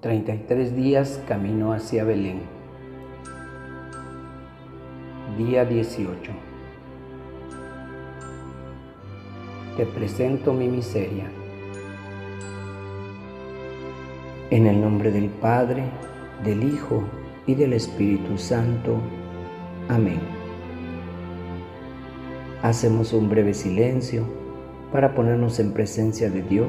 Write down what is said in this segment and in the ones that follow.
33 días camino hacia Belén. Día 18. Te presento mi miseria. En el nombre del Padre, del Hijo y del Espíritu Santo. Amén. Hacemos un breve silencio para ponernos en presencia de Dios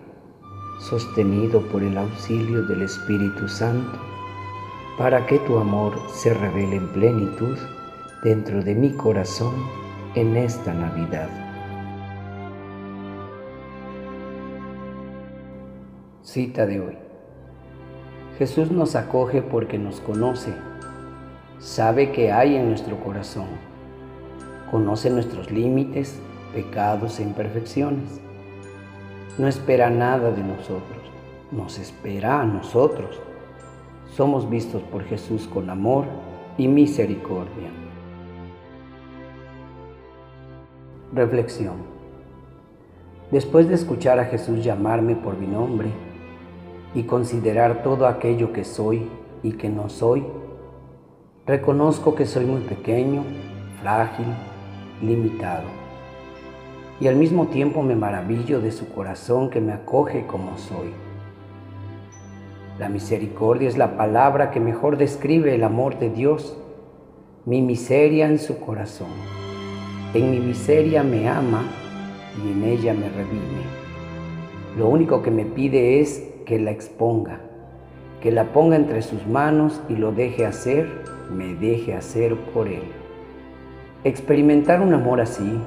sostenido por el auxilio del Espíritu Santo, para que tu amor se revele en plenitud dentro de mi corazón en esta Navidad. Cita de hoy. Jesús nos acoge porque nos conoce, sabe que hay en nuestro corazón, conoce nuestros límites, pecados e imperfecciones no espera nada de nosotros, nos espera a nosotros. Somos vistos por Jesús con amor y misericordia. Reflexión. Después de escuchar a Jesús llamarme por mi nombre y considerar todo aquello que soy y que no soy, reconozco que soy muy pequeño, frágil, limitado y al mismo tiempo me maravillo de su corazón que me acoge como soy. La misericordia es la palabra que mejor describe el amor de Dios, mi miseria en su corazón. En mi miseria me ama y en ella me redime. Lo único que me pide es que la exponga, que la ponga entre sus manos y lo deje hacer, me deje hacer por él. Experimentar un amor así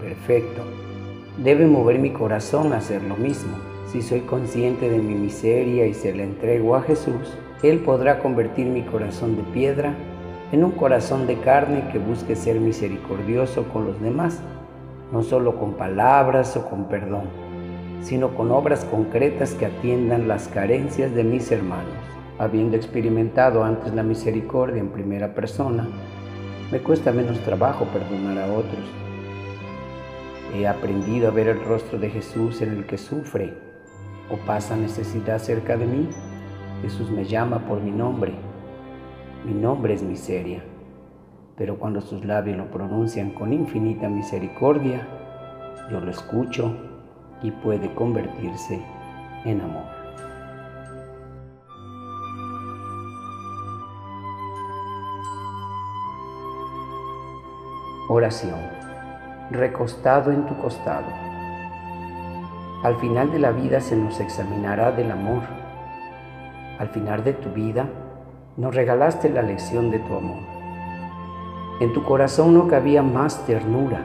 Perfecto. Debe mover mi corazón a hacer lo mismo. Si soy consciente de mi miseria y se la entrego a Jesús, Él podrá convertir mi corazón de piedra en un corazón de carne que busque ser misericordioso con los demás, no solo con palabras o con perdón, sino con obras concretas que atiendan las carencias de mis hermanos. Habiendo experimentado antes la misericordia en primera persona, me cuesta menos trabajo perdonar a otros He aprendido a ver el rostro de Jesús en el que sufre o pasa necesidad cerca de mí. Jesús me llama por mi nombre. Mi nombre es miseria. Pero cuando sus labios lo pronuncian con infinita misericordia, yo lo escucho y puede convertirse en amor. Oración recostado en tu costado. Al final de la vida se nos examinará del amor. Al final de tu vida nos regalaste la lección de tu amor. En tu corazón no cabía más ternura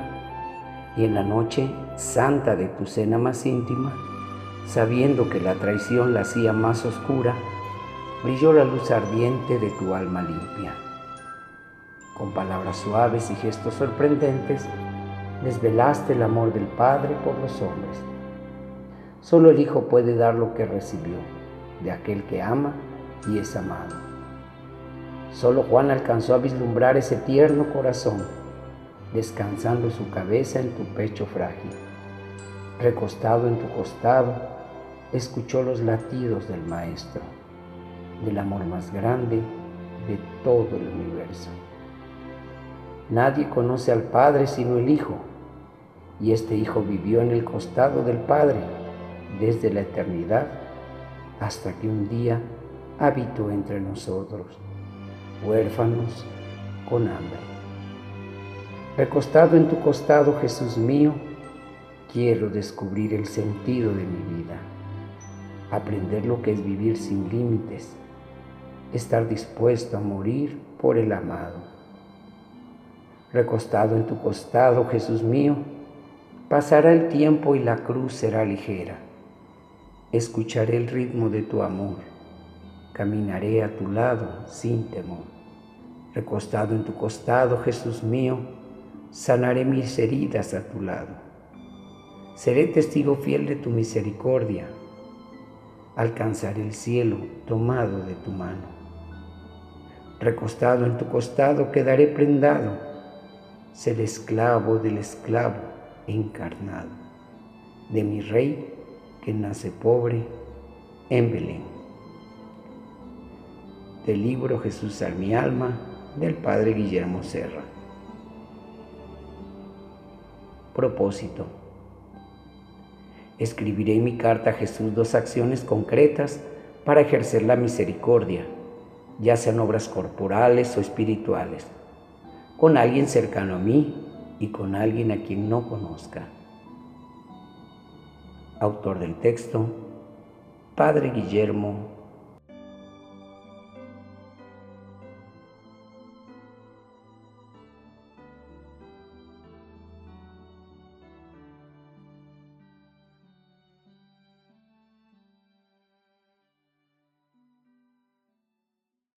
y en la noche santa de tu cena más íntima, sabiendo que la traición la hacía más oscura, brilló la luz ardiente de tu alma limpia. Con palabras suaves y gestos sorprendentes, desvelaste el amor del Padre por los hombres. Solo el Hijo puede dar lo que recibió de aquel que ama y es amado. Solo Juan alcanzó a vislumbrar ese tierno corazón, descansando su cabeza en tu pecho frágil. Recostado en tu costado, escuchó los latidos del Maestro, del amor más grande de todo el universo. Nadie conoce al Padre sino el Hijo y este Hijo vivió en el costado del Padre desde la eternidad hasta que un día habito entre nosotros, huérfanos con hambre. Recostado en tu costado, Jesús mío, quiero descubrir el sentido de mi vida, aprender lo que es vivir sin límites, estar dispuesto a morir por el amado. Recostado en tu costado, Jesús mío, pasará el tiempo y la cruz será ligera. Escucharé el ritmo de tu amor, caminaré a tu lado sin temor. Recostado en tu costado, Jesús mío, sanaré mis heridas a tu lado. Seré testigo fiel de tu misericordia. Alcanzaré el cielo tomado de tu mano. Recostado en tu costado quedaré prendado, seré esclavo del esclavo encarnado, de mi rey que nace pobre en Belén. Del libro Jesús al mi alma del Padre Guillermo Serra. Propósito. Escribiré en mi carta a Jesús dos acciones concretas para ejercer la misericordia ya sean obras corporales o espirituales, con alguien cercano a mí y con alguien a quien no conozca. Autor del texto, Padre Guillermo